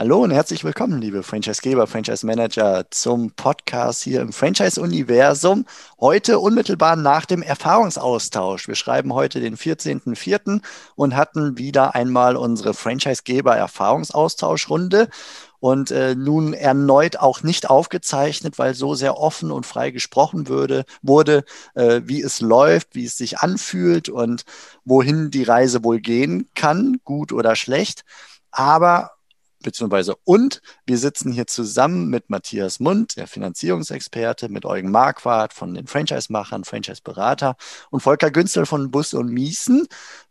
Hallo und herzlich willkommen, liebe Franchisegeber, Franchise-Manager, zum Podcast hier im Franchise-Universum. Heute unmittelbar nach dem Erfahrungsaustausch. Wir schreiben heute den 14.04. und hatten wieder einmal unsere Franchisegeber-Erfahrungsaustauschrunde und äh, nun erneut auch nicht aufgezeichnet, weil so sehr offen und frei gesprochen würde, wurde, äh, wie es läuft, wie es sich anfühlt und wohin die Reise wohl gehen kann, gut oder schlecht. Aber beziehungsweise und wir sitzen hier zusammen mit Matthias Mund, der Finanzierungsexperte, mit Eugen Marquardt von den Franchise-Machern, Franchise-Berater und Volker Günzel von Bus und Miesen,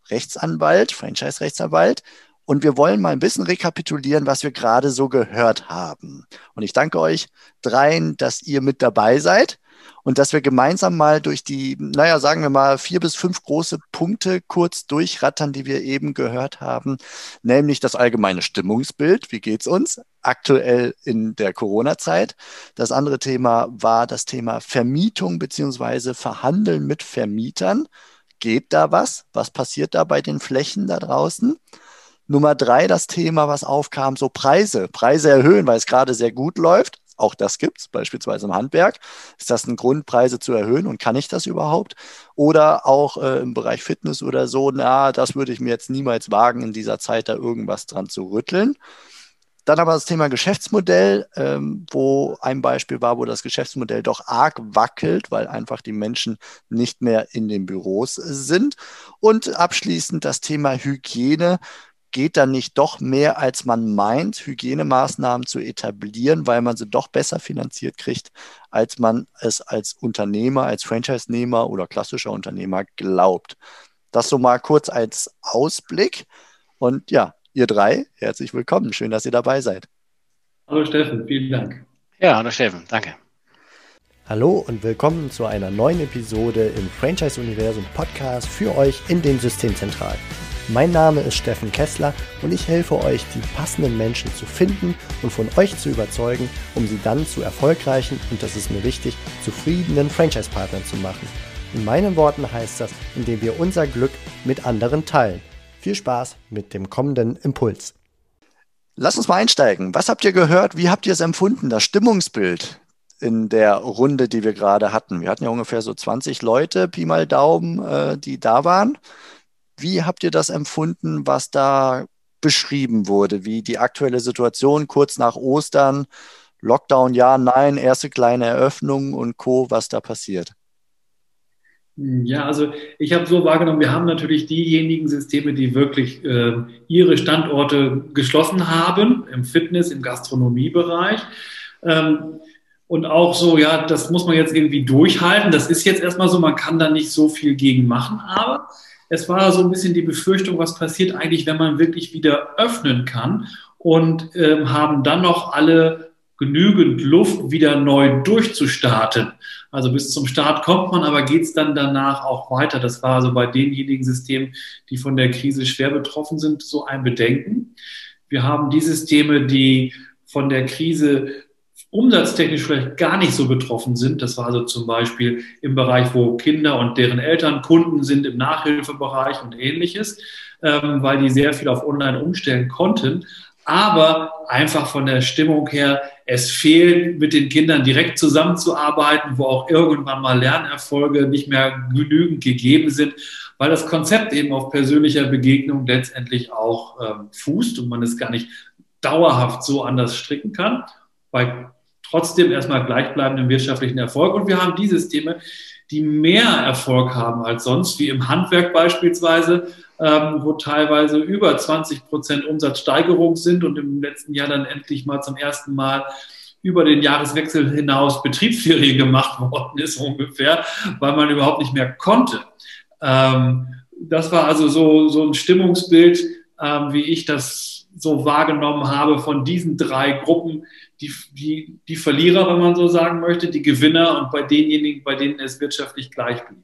Rechtsanwalt, Franchise-Rechtsanwalt. Und wir wollen mal ein bisschen rekapitulieren, was wir gerade so gehört haben. Und ich danke euch dreien, dass ihr mit dabei seid und dass wir gemeinsam mal durch die, naja, sagen wir mal, vier bis fünf große Punkte kurz durchrattern, die wir eben gehört haben, nämlich das allgemeine Stimmungsbild, wie geht es uns aktuell in der Corona-Zeit. Das andere Thema war das Thema Vermietung beziehungsweise Verhandeln mit Vermietern. Geht da was? Was passiert da bei den Flächen da draußen? Nummer drei, das Thema, was aufkam, so Preise. Preise erhöhen, weil es gerade sehr gut läuft. Auch das gibt es, beispielsweise im Handwerk. Ist das ein Grund, Preise zu erhöhen und kann ich das überhaupt? Oder auch äh, im Bereich Fitness oder so, na, das würde ich mir jetzt niemals wagen, in dieser Zeit da irgendwas dran zu rütteln. Dann aber das Thema Geschäftsmodell, ähm, wo ein Beispiel war, wo das Geschäftsmodell doch arg wackelt, weil einfach die Menschen nicht mehr in den Büros sind. Und abschließend das Thema Hygiene geht dann nicht doch mehr, als man meint, Hygienemaßnahmen zu etablieren, weil man sie doch besser finanziert kriegt, als man es als Unternehmer, als Franchise-Nehmer oder klassischer Unternehmer glaubt. Das so mal kurz als Ausblick. Und ja, ihr drei, herzlich willkommen. Schön, dass ihr dabei seid. Hallo Steffen, vielen Dank. Ja, hallo Steffen, danke. Hallo und willkommen zu einer neuen Episode im Franchise-Universum Podcast für euch in den Systemzentralen. Mein Name ist Steffen Kessler und ich helfe euch, die passenden Menschen zu finden und von euch zu überzeugen, um sie dann zu erfolgreichen und das ist mir wichtig, zufriedenen Franchise-Partnern zu machen. In meinen Worten heißt das, indem wir unser Glück mit anderen teilen. Viel Spaß mit dem kommenden Impuls. Lass uns mal einsteigen. Was habt ihr gehört? Wie habt ihr es empfunden? Das Stimmungsbild in der Runde, die wir gerade hatten. Wir hatten ja ungefähr so 20 Leute, Pi mal Daumen, äh, die da waren. Wie habt ihr das empfunden, was da beschrieben wurde, wie die aktuelle Situation kurz nach Ostern, Lockdown, ja, nein, erste kleine Eröffnung und Co., was da passiert? Ja, also ich habe so wahrgenommen, wir haben natürlich diejenigen Systeme, die wirklich äh, ihre Standorte geschlossen haben, im Fitness, im Gastronomiebereich. Ähm, und auch so, ja, das muss man jetzt irgendwie durchhalten. Das ist jetzt erstmal so, man kann da nicht so viel gegen machen, aber es war so ein bisschen die Befürchtung, was passiert eigentlich, wenn man wirklich wieder öffnen kann und ähm, haben dann noch alle genügend Luft, wieder neu durchzustarten. Also bis zum Start kommt man, aber geht es dann danach auch weiter? Das war also bei denjenigen Systemen, die von der Krise schwer betroffen sind, so ein Bedenken. Wir haben die Systeme, die von der Krise umsatztechnisch vielleicht gar nicht so betroffen sind. Das war also zum Beispiel im Bereich, wo Kinder und deren Eltern Kunden sind, im Nachhilfebereich und ähnliches, ähm, weil die sehr viel auf Online umstellen konnten. Aber einfach von der Stimmung her, es fehlt, mit den Kindern direkt zusammenzuarbeiten, wo auch irgendwann mal Lernerfolge nicht mehr genügend gegeben sind, weil das Konzept eben auf persönlicher Begegnung letztendlich auch ähm, fußt und man es gar nicht dauerhaft so anders stricken kann. Bei trotzdem erstmal gleichbleibenden wirtschaftlichen Erfolg. Und wir haben die Systeme, die mehr Erfolg haben als sonst, wie im Handwerk beispielsweise, ähm, wo teilweise über 20 Prozent Umsatzsteigerung sind und im letzten Jahr dann endlich mal zum ersten Mal über den Jahreswechsel hinaus Betriebsferien gemacht worden ist ungefähr, weil man überhaupt nicht mehr konnte. Ähm, das war also so, so ein Stimmungsbild, ähm, wie ich das so wahrgenommen habe von diesen drei Gruppen, die, die, die Verlierer, wenn man so sagen möchte, die Gewinner und bei denjenigen, bei denen es wirtschaftlich gleich blieb.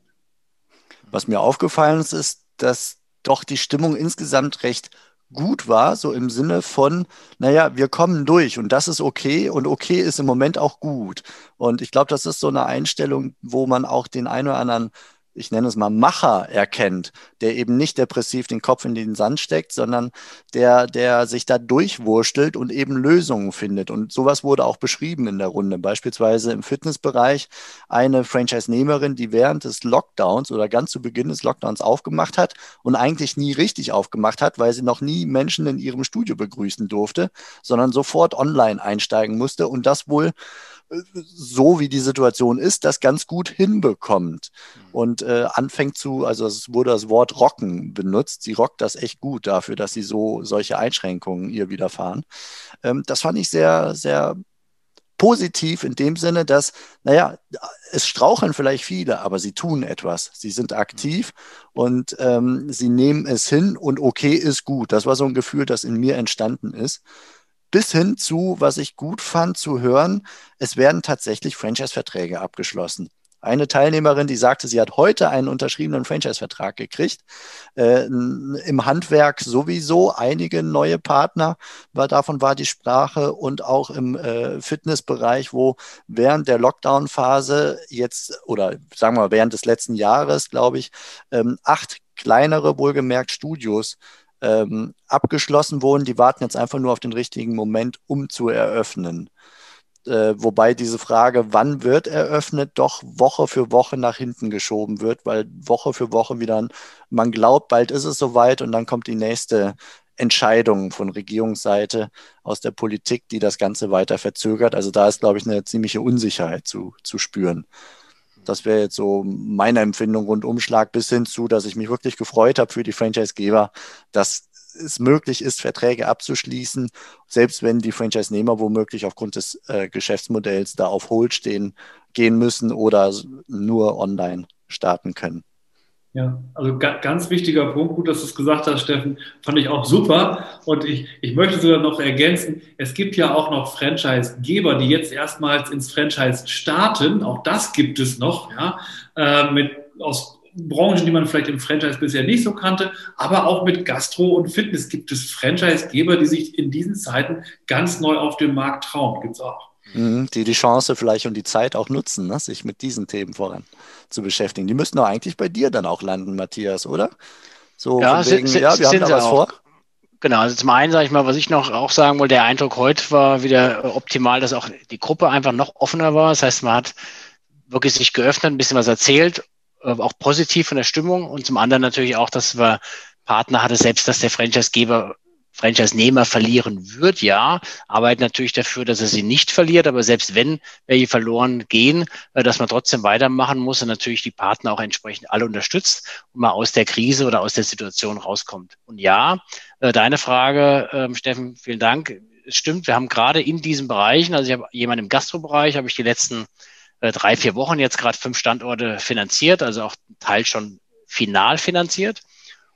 Was mir aufgefallen ist, ist, dass doch die Stimmung insgesamt recht gut war, so im Sinne von, naja, wir kommen durch und das ist okay und okay ist im Moment auch gut. Und ich glaube, das ist so eine Einstellung, wo man auch den einen oder anderen ich nenne es mal Macher erkennt, der eben nicht depressiv den Kopf in den Sand steckt, sondern der, der sich da durchwurstelt und eben Lösungen findet. Und sowas wurde auch beschrieben in der Runde. Beispielsweise im Fitnessbereich eine Franchise-Nehmerin, die während des Lockdowns oder ganz zu Beginn des Lockdowns aufgemacht hat und eigentlich nie richtig aufgemacht hat, weil sie noch nie Menschen in ihrem Studio begrüßen durfte, sondern sofort online einsteigen musste und das wohl so wie die Situation ist, das ganz gut hinbekommt mhm. und äh, anfängt zu, also es wurde das Wort rocken benutzt. Sie rockt das echt gut dafür, dass sie so solche Einschränkungen ihr widerfahren. Ähm, das fand ich sehr, sehr positiv in dem Sinne, dass, naja, es straucheln vielleicht viele, aber sie tun etwas. Sie sind aktiv mhm. und ähm, sie nehmen es hin und okay ist gut. Das war so ein Gefühl, das in mir entstanden ist bis hin zu, was ich gut fand zu hören, es werden tatsächlich Franchise-Verträge abgeschlossen. Eine Teilnehmerin, die sagte, sie hat heute einen unterschriebenen Franchise-Vertrag gekriegt. Äh, Im Handwerk sowieso einige neue Partner, war, davon war die Sprache und auch im äh, Fitnessbereich, wo während der Lockdown-Phase jetzt oder sagen wir während des letzten Jahres, glaube ich, ähm, acht kleinere, wohlgemerkt Studios ähm, abgeschlossen wurden. Die warten jetzt einfach nur auf den richtigen Moment, um zu eröffnen. Äh, wobei diese Frage, wann wird eröffnet, doch Woche für Woche nach hinten geschoben wird, weil Woche für Woche wieder, man glaubt, bald ist es soweit und dann kommt die nächste Entscheidung von Regierungsseite aus der Politik, die das Ganze weiter verzögert. Also da ist, glaube ich, eine ziemliche Unsicherheit zu, zu spüren. Das wäre jetzt so meine Empfindung Rundumschlag bis hin zu, dass ich mich wirklich gefreut habe für die Franchisegeber, dass es möglich ist, Verträge abzuschließen, selbst wenn die Franchise-Nehmer womöglich aufgrund des äh, Geschäftsmodells da auf Hold stehen, gehen müssen oder nur online starten können. Ja, also ganz wichtiger Punkt, gut, dass du es gesagt hast, Steffen, fand ich auch super. Und ich, ich möchte sogar noch ergänzen, es gibt ja auch noch Franchise-Geber, die jetzt erstmals ins Franchise starten. Auch das gibt es noch, ja, äh, mit, aus Branchen, die man vielleicht im Franchise bisher nicht so kannte, aber auch mit Gastro und Fitness gibt es Franchise-Geber, die sich in diesen Zeiten ganz neu auf dem Markt trauen. Gibt es auch. Mhm, die die Chance vielleicht und die Zeit auch nutzen, ne, sich mit diesen Themen voran zu beschäftigen. Die müssten doch eigentlich bei dir dann auch landen, Matthias, oder? So ja, wegen, sind, ja wir haben da was auch. vor. Genau, also zum einen sage ich mal, was ich noch auch sagen wollte, der Eindruck heute war wieder optimal, dass auch die Gruppe einfach noch offener war. Das heißt, man hat wirklich sich geöffnet, ein bisschen was erzählt, äh, auch positiv von der Stimmung und zum anderen natürlich auch, dass wir Partner hatte, selbst dass der Franchisegeber Franchise-Nehmer verlieren wird, ja, arbeitet natürlich dafür, dass er sie nicht verliert, aber selbst wenn welche verloren gehen, äh, dass man trotzdem weitermachen muss und natürlich die Partner auch entsprechend alle unterstützt und mal aus der Krise oder aus der Situation rauskommt. Und ja, äh, deine Frage, ähm, Steffen, vielen Dank. Es stimmt, wir haben gerade in diesen Bereichen, also ich habe jemanden im Gastrobereich, habe ich die letzten äh, drei, vier Wochen jetzt gerade fünf Standorte finanziert, also auch Teil schon final finanziert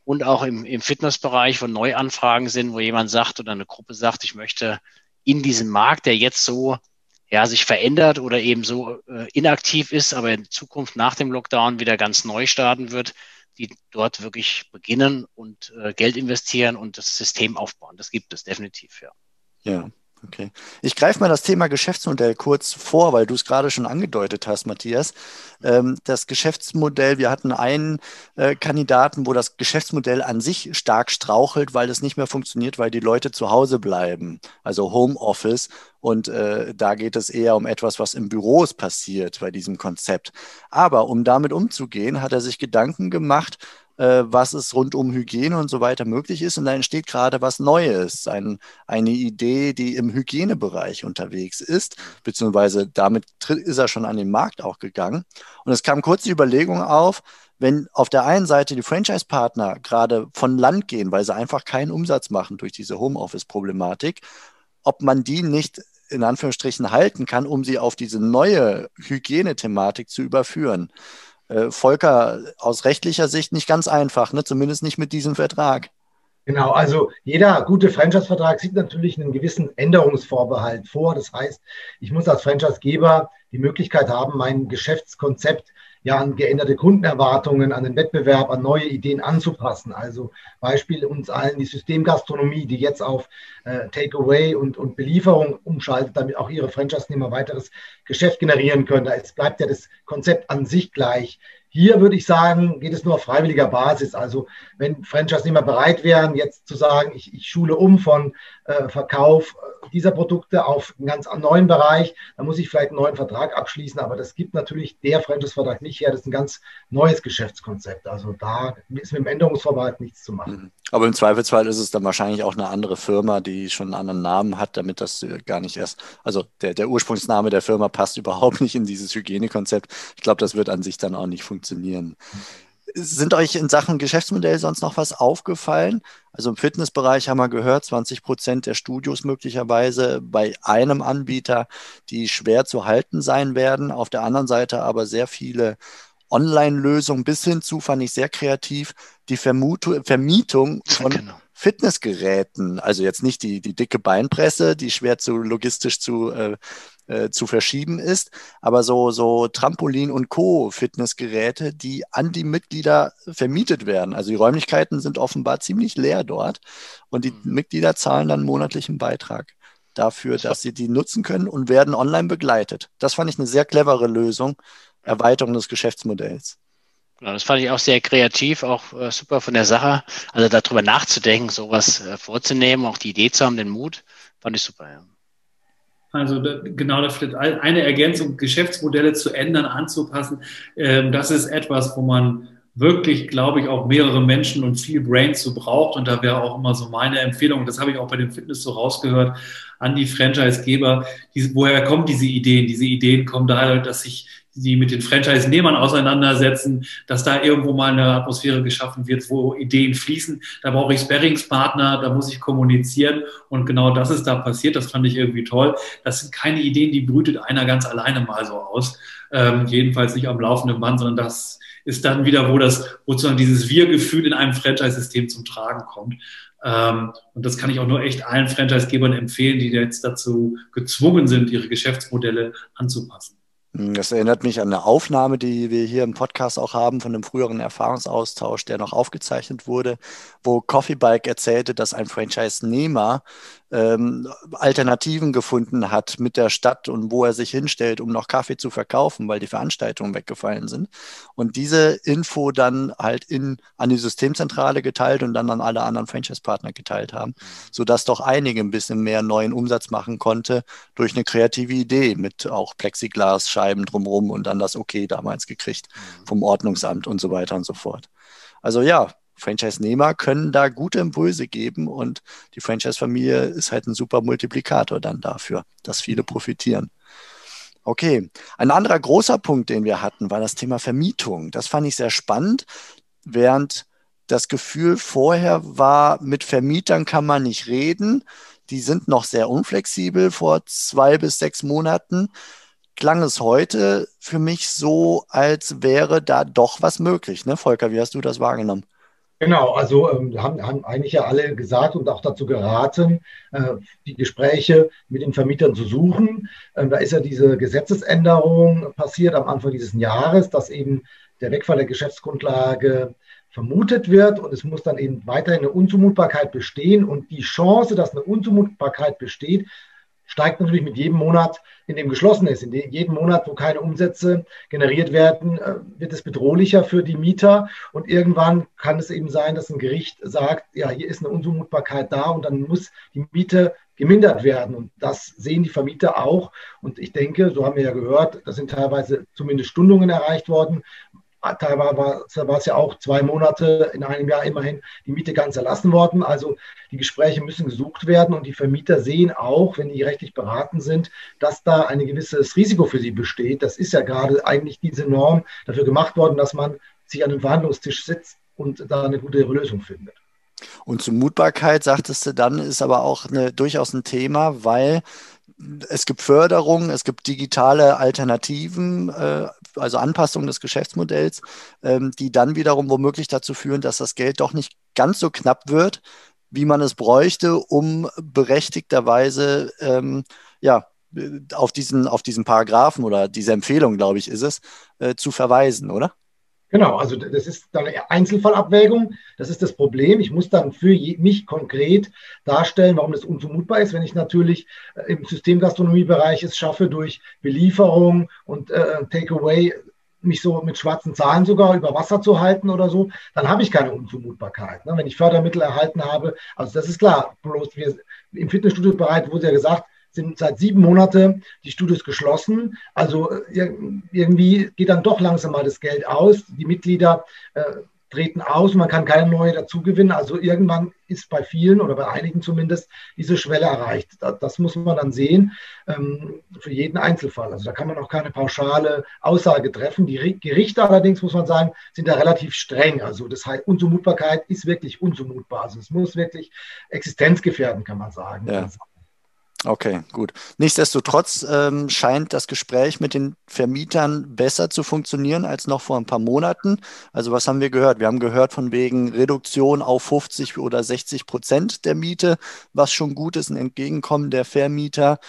und auch im, im Fitnessbereich, wo Neuanfragen sind, wo jemand sagt oder eine Gruppe sagt, ich möchte in diesem Markt, der jetzt so ja, sich verändert oder eben so äh, inaktiv ist, aber in Zukunft nach dem Lockdown wieder ganz neu starten wird, die dort wirklich beginnen und äh, Geld investieren und das System aufbauen. Das gibt es definitiv, ja. Ja. Okay. Ich greife mal das Thema Geschäftsmodell kurz vor, weil du es gerade schon angedeutet hast, Matthias. Ähm, das Geschäftsmodell, wir hatten einen äh, Kandidaten, wo das Geschäftsmodell an sich stark strauchelt, weil es nicht mehr funktioniert, weil die Leute zu Hause bleiben, also Homeoffice. Und äh, da geht es eher um etwas, was im Büros passiert bei diesem Konzept. Aber um damit umzugehen, hat er sich Gedanken gemacht, äh, was es rund um Hygiene und so weiter möglich ist. Und da entsteht gerade was Neues, ein, eine Idee, die im Hygienebereich unterwegs ist, beziehungsweise damit ist er schon an den Markt auch gegangen. Und es kam kurz die Überlegung auf, wenn auf der einen Seite die Franchise-Partner gerade von Land gehen, weil sie einfach keinen Umsatz machen durch diese Homeoffice-Problematik, ob man die nicht in Anführungsstrichen halten kann, um sie auf diese neue Hygienethematik zu überführen äh, Volker, aus rechtlicher Sicht nicht ganz einfach, ne? zumindest nicht mit diesem Vertrag. Genau, also jeder gute Franchise-Vertrag sieht natürlich einen gewissen Änderungsvorbehalt vor. Das heißt, ich muss als Franchise-Geber die Möglichkeit haben, mein Geschäftskonzept ja an geänderte Kundenerwartungen, an den Wettbewerb, an neue Ideen anzupassen. Also Beispiel uns allen die Systemgastronomie, die jetzt auf äh, Takeaway und, und Belieferung umschaltet, damit auch ihre Franchise-Nehmer weiteres Geschäft generieren können. Da ist, bleibt ja das Konzept an sich gleich. hier würde ich sagen, geht es nur auf freiwilliger Basis. Also wenn Franchise-Nehmer bereit wären, jetzt zu sagen, ich, ich schule um von äh, Verkauf dieser Produkte auf einen ganz neuen Bereich, dann muss ich vielleicht einen neuen Vertrag abschließen. Aber das gibt natürlich der Franchise-Vertrag nicht her. Das ist ein ganz neues Geschäftskonzept. Also da ist mit dem Änderungsvorbehalt nichts zu machen. Mhm. Aber im Zweifelsfall ist es dann wahrscheinlich auch eine andere Firma, die schon einen anderen Namen hat, damit das gar nicht erst, also der, der Ursprungsname der Firma passt überhaupt nicht in dieses Hygienekonzept. Ich glaube, das wird an sich dann auch nicht funktionieren. Sind euch in Sachen Geschäftsmodell sonst noch was aufgefallen? Also im Fitnessbereich haben wir gehört, 20 Prozent der Studios möglicherweise bei einem Anbieter, die schwer zu halten sein werden. Auf der anderen Seite aber sehr viele Online-Lösungen bis hin zu, fand ich sehr kreativ, die Vermutung, Vermietung von genau. Fitnessgeräten. Also jetzt nicht die, die dicke Beinpresse, die schwer zu logistisch zu, äh, äh, zu verschieben ist, aber so, so Trampolin- und Co-Fitnessgeräte, die an die Mitglieder vermietet werden. Also die Räumlichkeiten sind offenbar ziemlich leer dort und die mhm. Mitglieder zahlen dann monatlichen Beitrag dafür, dass sie die nutzen können und werden online begleitet. Das fand ich eine sehr clevere Lösung, Erweiterung des Geschäftsmodells. Genau, das fand ich auch sehr kreativ, auch äh, super von der Sache. Also darüber nachzudenken, sowas äh, vorzunehmen, auch die Idee zu haben, den Mut, fand ich super. Ja. Also da, genau, da vielleicht eine Ergänzung, Geschäftsmodelle zu ändern, anzupassen. Ähm, das ist etwas, wo man wirklich, glaube ich, auch mehrere Menschen und viel Brain zu braucht. Und da wäre auch immer so meine Empfehlung, das habe ich auch bei dem Fitness so rausgehört, an die Franchisegeber, woher kommen diese Ideen? Diese Ideen kommen daher, dass sich die mit den Franchise-Nehmern auseinandersetzen, dass da irgendwo mal eine Atmosphäre geschaffen wird, wo Ideen fließen. Da brauche ich Sparringspartner, da muss ich kommunizieren und genau das ist da passiert. Das fand ich irgendwie toll. Das sind keine Ideen, die brütet einer ganz alleine mal so aus. Ähm, jedenfalls nicht am laufenden Band, sondern das ist dann wieder, wo das, wo sozusagen dieses Wir-Gefühl in einem Franchise-System zum Tragen kommt. Ähm, und das kann ich auch nur echt allen Franchise-Gebern empfehlen, die jetzt dazu gezwungen sind, ihre Geschäftsmodelle anzupassen. Hm, das erinnert mich an eine Aufnahme, die wir hier im Podcast auch haben von einem früheren Erfahrungsaustausch, der noch aufgezeichnet wurde, wo Coffee Bike erzählte, dass ein Franchise-Nehmer ähm, Alternativen gefunden hat mit der Stadt und wo er sich hinstellt, um noch Kaffee zu verkaufen, weil die Veranstaltungen weggefallen sind. Und diese Info dann halt in, an die Systemzentrale geteilt und dann an alle anderen Franchise-Partner geteilt haben, sodass doch einige ein bisschen mehr neuen Umsatz machen konnte durch eine kreative Idee mit auch Plexiglasscheiben drumherum und dann das Okay damals gekriegt vom Ordnungsamt und so weiter und so fort. Also ja, Franchise-Nehmer können da gute Impulse geben und die Franchise-Familie ist halt ein super Multiplikator dann dafür, dass viele profitieren. Okay, ein anderer großer Punkt, den wir hatten, war das Thema Vermietung. Das fand ich sehr spannend, während das Gefühl vorher war, mit Vermietern kann man nicht reden. Die sind noch sehr unflexibel vor zwei bis sechs Monaten. Klang es heute für mich so, als wäre da doch was möglich. Ne, Volker, wie hast du das wahrgenommen? Genau, also ähm, haben, haben eigentlich ja alle gesagt und auch dazu geraten, äh, die Gespräche mit den Vermietern zu suchen. Ähm, da ist ja diese Gesetzesänderung passiert am Anfang dieses Jahres, dass eben der Wegfall der Geschäftsgrundlage vermutet wird und es muss dann eben weiterhin eine Unzumutbarkeit bestehen und die Chance, dass eine Unzumutbarkeit besteht, steigt natürlich mit jedem Monat, in dem geschlossen ist. In jedem Monat, wo keine Umsätze generiert werden, äh, wird es bedrohlicher für die Mieter. Und irgendwann kann es eben sein, dass ein Gericht sagt, ja, hier ist eine Unzumutbarkeit da und dann muss die Miete gemindert werden. Und das sehen die Vermieter auch. Und ich denke, so haben wir ja gehört, da sind teilweise zumindest Stundungen erreicht worden, Teilweise war, es ja auch zwei Monate in einem Jahr immerhin die Miete ganz erlassen worden. Also die Gespräche müssen gesucht werden und die Vermieter sehen auch, wenn die rechtlich beraten sind, dass da ein gewisses Risiko für sie besteht. Das ist ja gerade eigentlich diese Norm dafür gemacht worden, dass man sich an den Verhandlungstisch sitzt und da eine gute Lösung findet. Und Zumutbarkeit, sagtest du dann, ist aber auch eine, durchaus ein Thema, weil es gibt Förderung, es gibt digitale Alternativen, äh, also Anpassungen des Geschäftsmodells, ähm, die dann wiederum womöglich dazu führen, dass das Geld doch nicht ganz so knapp wird, wie man es bräuchte, um berechtigterweise ähm, ja, auf diesen, auf diesen Paragraphen oder diese Empfehlung, glaube ich, ist es, äh, zu verweisen, oder? Genau, also das ist dann eine Einzelfallabwägung. Das ist das Problem. Ich muss dann für mich konkret darstellen, warum das unzumutbar ist, wenn ich natürlich äh, im Systemgastronomiebereich es schaffe, durch Belieferung und äh, Takeaway mich so mit schwarzen Zahlen sogar über Wasser zu halten oder so, dann habe ich keine Unzumutbarkeit. Ne? Wenn ich Fördermittel erhalten habe, also das ist klar, bloß wir im Fitnessstudio-Bereich wurde ja gesagt, sind seit sieben Monaten die Studios geschlossen. Also äh, irgendwie geht dann doch langsam mal das Geld aus. Die Mitglieder äh, treten aus, man kann keine neue dazugewinnen. Also irgendwann ist bei vielen oder bei einigen zumindest diese Schwelle erreicht. Das, muss man dann sehen ähm, für jeden Einzelfall. Also da kann man auch keine pauschale Aussage treffen. Die Gerichte allerdings, muss man sagen, sind da relativ streng. Also das heißt, Unzumutbarkeit ist wirklich unzumutbar. Also es muss wirklich existenzgefährden, kann man sagen. Ja. Okay, gut. Nichtsdestotrotz ähm, scheint das Gespräch mit den Vermietern besser zu funktionieren als noch vor ein paar Monaten. Also was haben wir gehört? Wir haben gehört von wegen Reduktion auf 50 oder 60 Prozent der Miete, was schon gut ist, ein Entgegenkommen der Vermieter.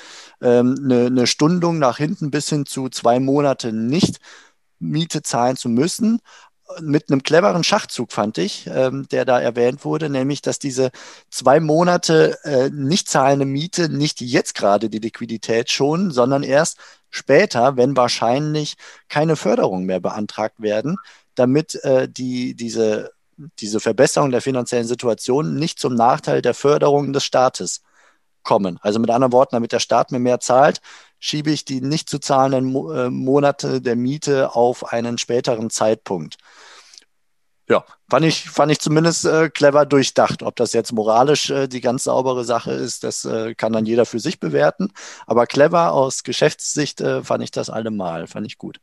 Ähm, eine, Stundung nach hinten bis hin zu zwei Monate nicht Miete zahlen zu müssen mit einem cleveren Schachzug, fand ich, ähm, der da erwähnt wurde, nämlich, dass diese zwei Monate äh, nicht zahlende Miete nicht jetzt gerade die Liquidität schonen, sondern erst später, wenn wahrscheinlich keine Förderungen mehr beantragt werden, damit äh, die, diese, diese Verbesserung der finanziellen Situation nicht zum Nachteil der Förderung des Staates kommen. Also mit anderen Worten, damit der Staat mir mehr zahlt, schiebe ich die nicht zu zahlenden äh, Monate der Miete auf einen späteren Zeitpunkt. Ja, fand ich, fand ich zumindest äh, clever durchdacht. Ob das jetzt moralisch äh, die ganz saubere Sache ist, das äh, kann dann jeder für sich bewerten. Aber clever aus Geschäftssicht äh, fand ich das allemal, fand ich gut.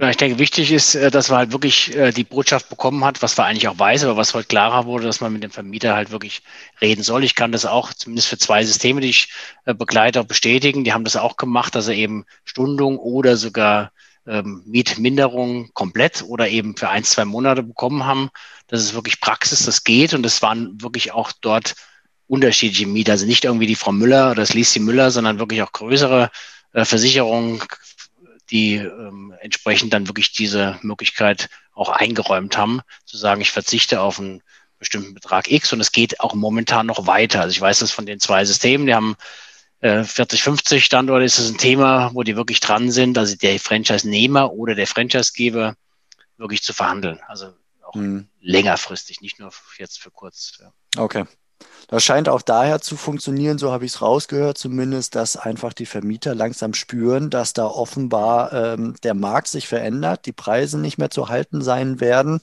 Ja, ich denke, wichtig ist, äh, dass man halt wirklich äh, die Botschaft bekommen hat, was wir eigentlich auch weiß, aber was heute klarer wurde, dass man mit dem Vermieter halt wirklich reden soll. Ich kann das auch zumindest für zwei Systeme, die ich begleite, bestätigen. Die haben das auch gemacht, dass sie eben Stundung oder sogar ähm, Mietminderung komplett oder eben für ein, zwei Monate bekommen haben. Das ist wirklich Praxis, das geht und es waren wirklich auch dort unterschiedliche Mieter. Also nicht irgendwie die Frau Müller oder das Lieschen Müller, sondern wirklich auch größere äh, Versicherungen, die ähm, entsprechend dann wirklich diese Möglichkeit auch eingeräumt haben, zu sagen, ich verzichte auf einen bestimmten Betrag X und es geht auch momentan noch weiter. Also ich weiß das von den zwei Systemen, die haben äh, 40, 50 Standorte, ist das ein Thema, wo die wirklich dran sind, also der Franchise-Nehmer oder der Franchise-Geber wirklich zu verhandeln. Also auch hm. längerfristig, nicht nur jetzt für kurz. Ja. Okay. Das scheint auch daher zu funktionieren, so habe ich es rausgehört, zumindest, dass einfach die Vermieter langsam spüren, dass da offenbar ähm, der Markt sich verändert, die Preise nicht mehr zu halten sein werden,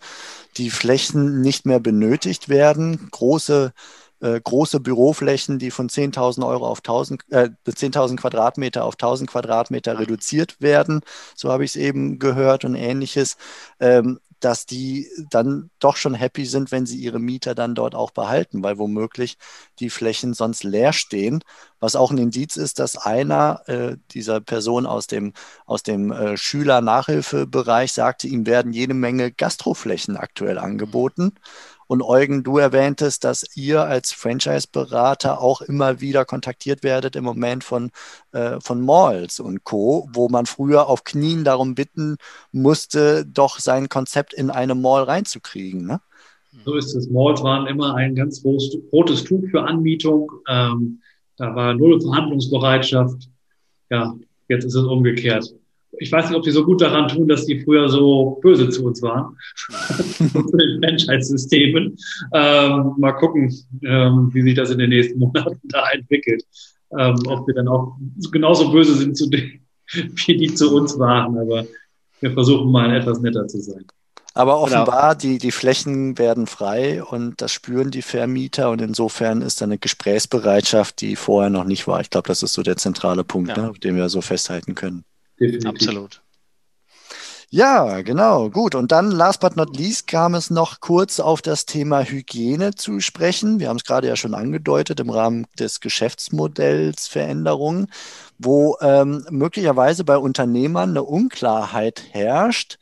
die Flächen nicht mehr benötigt werden, große äh, große Büroflächen, die von 10.000 Euro auf 1000, äh, 10.000 Quadratmeter auf 1.000 Quadratmeter reduziert werden. So habe ich es eben gehört und ähnliches. Ähm, dass die dann doch schon happy sind, wenn sie ihre Mieter dann dort auch behalten, weil womöglich die Flächen sonst leer stehen. Was auch ein Indiz ist, dass einer äh, dieser Person aus dem, aus dem äh, Schüler-Nachhilfebereich sagte, ihm werden jede Menge Gastroflächen aktuell angeboten. Und Eugen, du erwähntest, dass ihr als Franchise-Berater auch immer wieder kontaktiert werdet im Moment von, äh, von Malls und Co., wo man früher auf Knien darum bitten musste, doch sein Konzept in eine Mall reinzukriegen. Ne? So ist es. Malls waren immer ein ganz rotes Tuch für Anmietung. Ähm, da war null Verhandlungsbereitschaft. Ja, jetzt ist es umgekehrt ich weiß nicht, ob sie so gut daran tun, dass die früher so böse zu uns waren, zu den Franchise-Systemen. Ähm, mal gucken, ähm, wie sich das in den nächsten Monaten da entwickelt. Ähm, ob wir dann auch genauso böse sind zu denen, wie die zu uns waren. Aber wir versuchen mal etwas netter zu sein. Aber genau. offenbar, genau. die, die Flächen werden frei und das spüren die Vermieter und insofern ist da eine Gesprächsbereitschaft, die vorher noch nicht war. Ich glaube, das ist so der zentrale Punkt, ja. ne, auf den wir so festhalten können. Definitiv. Absolut. Ja, genau, gut. Und dann, last but not least, kam es noch kurz auf das Thema Hygiene zu sprechen. Wir haben es gerade ja schon angedeutet im Rahmen des Geschäftsmodells Veränderungen, wo ähm, möglicherweise bei Unternehmern eine Unklarheit herrscht,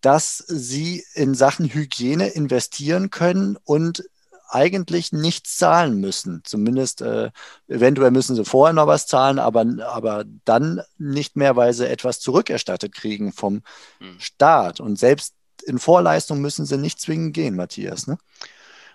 dass sie in Sachen Hygiene investieren können und eigentlich nichts zahlen müssen. Zumindest äh, eventuell müssen sie vorher noch was zahlen, aber, aber dann nicht mehr, weil sie etwas zurückerstattet kriegen vom hm. Staat. Und selbst in Vorleistung müssen sie nicht zwingend gehen, Matthias. Ne?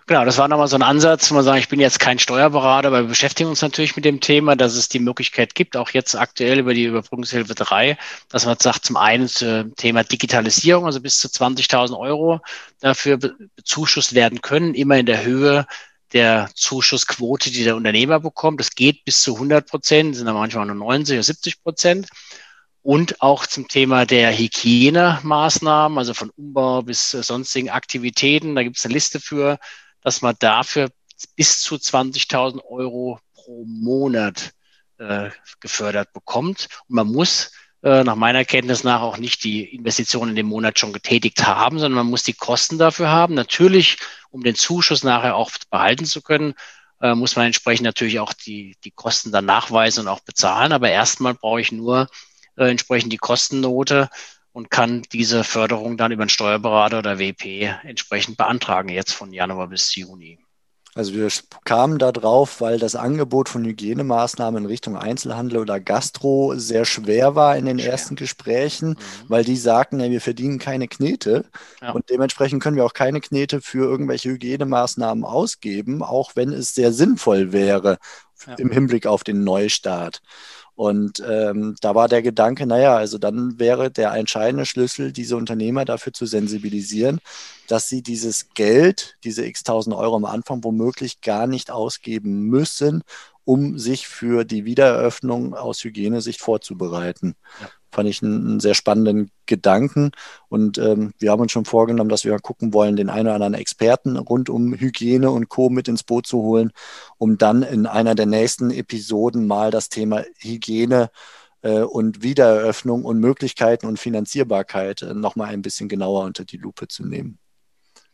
Genau, das war nochmal so ein Ansatz, wo man sagt, ich bin jetzt kein Steuerberater, aber wir beschäftigen uns natürlich mit dem Thema, dass es die Möglichkeit gibt, auch jetzt aktuell über die Überbrückungshilfe 3, dass man sagt, zum einen zum Thema Digitalisierung, also bis zu 20.000 Euro dafür bezuschusst werden können, immer in der Höhe der Zuschussquote, die der Unternehmer bekommt. Das geht bis zu 100 Prozent, sind dann manchmal nur 90 oder 70 Prozent. Und auch zum Thema der Hygienemaßnahmen, also von Umbau bis sonstigen Aktivitäten. Da gibt es eine Liste für, dass man dafür bis zu 20.000 Euro pro Monat äh, gefördert bekommt. Und man muss äh, nach meiner Kenntnis nach auch nicht die Investitionen in dem Monat schon getätigt haben, sondern man muss die Kosten dafür haben. Natürlich, um den Zuschuss nachher auch behalten zu können, äh, muss man entsprechend natürlich auch die, die Kosten dann nachweisen und auch bezahlen. Aber erstmal brauche ich nur äh, entsprechend die Kostennote und kann diese Förderung dann über einen Steuerberater oder WP entsprechend beantragen, jetzt von Januar bis Juni. Also wir kamen da drauf, weil das Angebot von Hygienemaßnahmen in Richtung Einzelhandel oder Gastro sehr schwer war in den schwer. ersten Gesprächen, mhm. weil die sagten, ja, wir verdienen keine Knete ja. und dementsprechend können wir auch keine Knete für irgendwelche Hygienemaßnahmen ausgeben, auch wenn es sehr sinnvoll wäre ja. im Hinblick auf den Neustart. Und ähm, da war der Gedanke, naja, also dann wäre der entscheidende Schlüssel, diese Unternehmer dafür zu sensibilisieren, dass sie dieses Geld, diese x tausend Euro am Anfang womöglich gar nicht ausgeben müssen, um sich für die Wiedereröffnung aus Hygienesicht vorzubereiten. Ja fand ich einen, sehr spannenden Gedanken. Und ähm, wir haben uns schon vorgenommen, dass wir gucken wollen, den einen oder anderen Experten rund um Hygiene und Co. mit ins Boot zu holen, um dann in einer der nächsten Episoden mal das Thema Hygiene äh, und Wiedereröffnung und Möglichkeiten und Finanzierbarkeit äh, nochmal ein bisschen genauer unter die Lupe zu nehmen.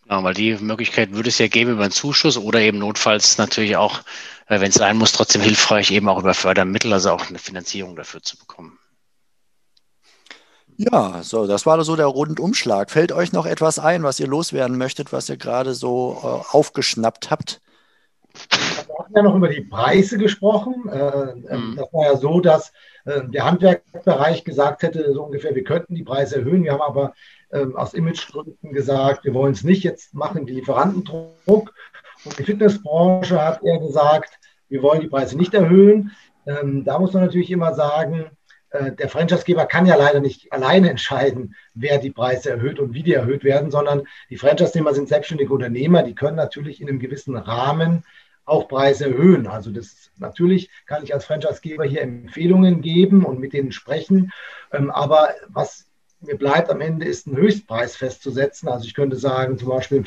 Ja, weil die Möglichkeit würde es ja geben über einen Zuschuss oder eben notfalls natürlich auch, äh, wenn es sein muss, trotzdem hilfreich, eben auch über Fördermittel, also auch eine Finanzierung dafür zu bekommen. Ja, so, das war so der Rundumschlag. Fällt euch noch etwas ein, was ihr loswerden möchtet, was ihr gerade so äh, aufgeschnappt habt? Wir haben ja noch über die Preise gesprochen. Äh, mhm. Das war ja so, dass äh, der Handwerkbereich gesagt hätte, so ungefähr, wir könnten die Preise erhöhen. Wir haben aber äh, aus Imagegründen gesagt, wir wollen es nicht. Jetzt machen die Lieferantendruck. Und die Fitnessbranche hat eher gesagt, wir wollen die Preise nicht erhöhen. Ähm, da muss man natürlich immer sagen, der Franchisegeber kann ja leider nicht alleine entscheiden, wer die Preise erhöht und wie die erhöht werden, sondern die Franchise-Nehmer sind selbstständige Unternehmer, die können natürlich in einem gewissen Rahmen auch Preise erhöhen. Also das natürlich kann ich als Franchisegeber hier Empfehlungen geben und mit denen sprechen, ähm, aber was mir bleibt am Ende ist ein Höchstpreis festzusetzen. Also ich könnte sagen, zum Beispiel im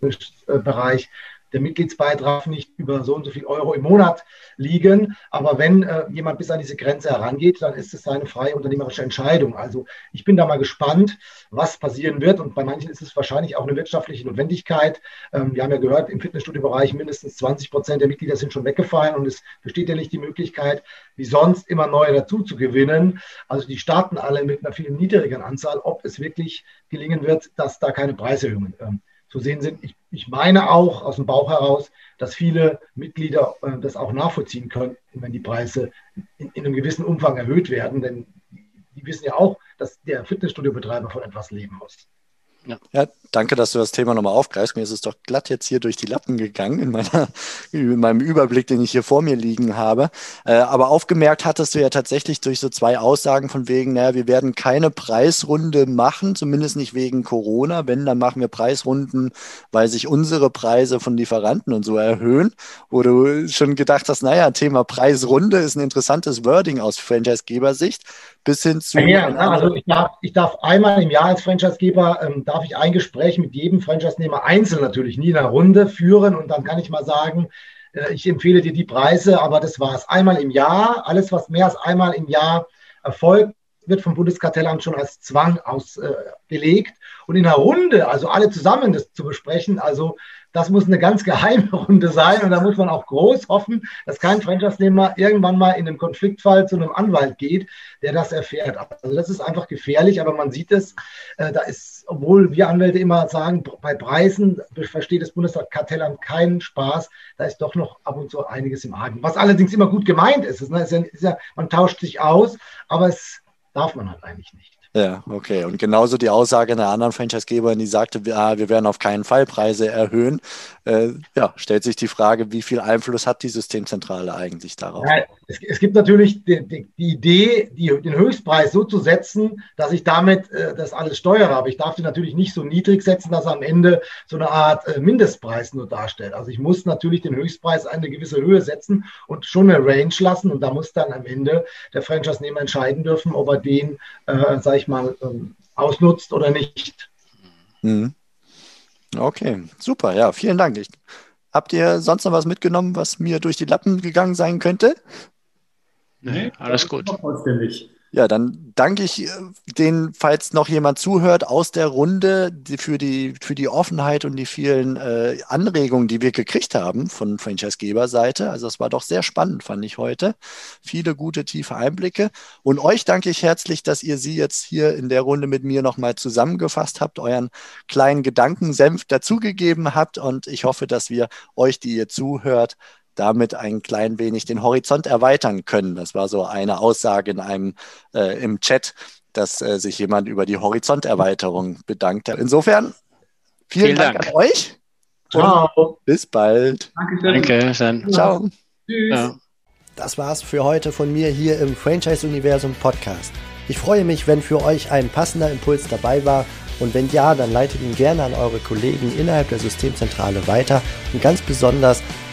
Fitnessbereich der Mitgliedsbeitrag nicht über so und so viel Euro im Monat liegen. Aber wenn äh, jemand bis an diese Grenze herangeht, dann ist es seine freie unternehmerische Entscheidung. Also ich bin da mal gespannt, was passieren wird. Und bei manchen ist es wahrscheinlich auch eine wirtschaftliche Notwendigkeit. Ähm, wir haben ja gehört, im Fitnessstudio-Bereich mindestens 20 Prozent der Mitglieder sind schon weggefallen und es besteht ja nicht die Möglichkeit, wie sonst immer neue dazu zu gewinnen. Also die starten alle mit einer viel niedrigeren Anzahl, ob es wirklich gelingen wird, dass da keine Preiserhöhungen ähm, zu sehen sind. Ich, ich meine auch aus dem Bauch heraus, dass viele Mitglieder äh, das auch nachvollziehen können, wenn die Preise in, in, einem gewissen Umfang erhöht werden. Denn die wissen ja auch, dass der Fitnessstudio-Betreiber von etwas leben muss. Ja. ja. danke, dass du das Thema nochmal aufgreifst. Mir ist es doch glatt jetzt hier durch die Lappen gegangen in, meiner, in meinem Überblick, den ich hier vor mir liegen habe. Äh, aber aufgemerkt hattest du ja tatsächlich durch so zwei Aussagen von wegen, naja, wir werden keine Preisrunde machen, zumindest nicht wegen Corona. Wenn, dann machen wir Preisrunden, weil sich unsere Preise von Lieferanten und so erhöhen. Wo du schon gedacht hast, naja, Thema Preisrunde ist ein interessantes Wording aus Franchisegebersicht bis hin zu. Ja, also ich darf, ich darf einmal im Jahr als Franchisegeber, ähm, darf ich ein Gespräch mit jedem Franchise-Nehmer einzeln natürlich nie in einer Runde führen und dann kann ich mal sagen, äh, ich empfehle dir die Preise, aber das war es. Einmal im Jahr, alles was mehr als einmal im Jahr erfolgt, wird vom Bundeskartellamt schon als Zwang ausgelegt. Äh, und in einer Runde, also alle zusammen das zu besprechen, also das muss eine ganz geheime Runde sein und da muss man auch groß hoffen, dass kein Franchise-Nehmer irgendwann mal in einem Konfliktfall zu einem Anwalt geht, der das erfährt. Also das ist einfach gefährlich, aber man sieht es, äh, da ist, obwohl wir Anwälte immer sagen, bei Preisen versteht das Bundeskartellamt keinen Spaß, da ist doch noch ab und zu einiges im Argen. Was allerdings immer gut gemeint ist, ist, ne, ist, ja, ist ja, man tauscht sich aus, aber es darf man halt eigentlich nicht. Ja, okay. Und genauso die Aussage einer anderen Franchisegeberin, die sagte, ah, wir werden auf keinen Fall Preise erhöhen. Äh, ja, stellt sich die Frage, wie viel Einfluss hat die Systemzentrale eigentlich darauf? Ja, es, es, gibt natürlich die, die, die Idee, die, den Höchstpreis so zu setzen, dass ich damit äh, das alles steuere. Aber ich darf den natürlich nicht so niedrig setzen, dass er am Ende so eine Art äh, Mindestpreis nur darstellt. Also ich muss natürlich den Höchstpreis eine gewisse Höhe setzen und schon eine Range lassen. Und da muss dann am Ende der Franchise-Nehmer entscheiden dürfen, ob er den, äh, sage ich mal, ähm, ausnutzt oder nicht. Mhm. Okay, super. Ja, vielen Dank. Ich, habt ihr sonst noch was mitgenommen, was mir durch die Lappen gegangen sein könnte? Nee, alles gut. Vollständig. Ja, dann danke ich äh, den, falls noch jemand zuhört aus der Runde, die, für, die, für die Offenheit und die vielen äh, Anregungen, die wir gekriegt haben von Franchise-Geber-Seite. Also es war doch sehr spannend, fand ich heute. Viele gute, tiefe Einblicke. Und euch danke ich herzlich, dass ihr sie jetzt hier in der Runde mit mir nochmal zusammengefasst habt, euren kleinen Gedankensenf dazugegeben habt. Und ich hoffe, dass wir euch, die ihr zuhört, damit ein klein wenig den Horizont erweitern können. Das war so eine Aussage in einem äh, im Chat, dass äh, sich jemand über die Horizonterweiterung bedankt hat. Insofern vielen, vielen Dank, Dank, an euch. Ciao. bis bald. Danke. Danke. Ciao. Tschüss. Ja. Das war's für heute von mir hier im Franchise Universum Podcast. Ich freue mich, wenn für euch ein passender Impuls dabei war und wenn ja, dann leitet ihn gerne an eure Kollegen innerhalb der Systemzentrale weiter und ganz besonders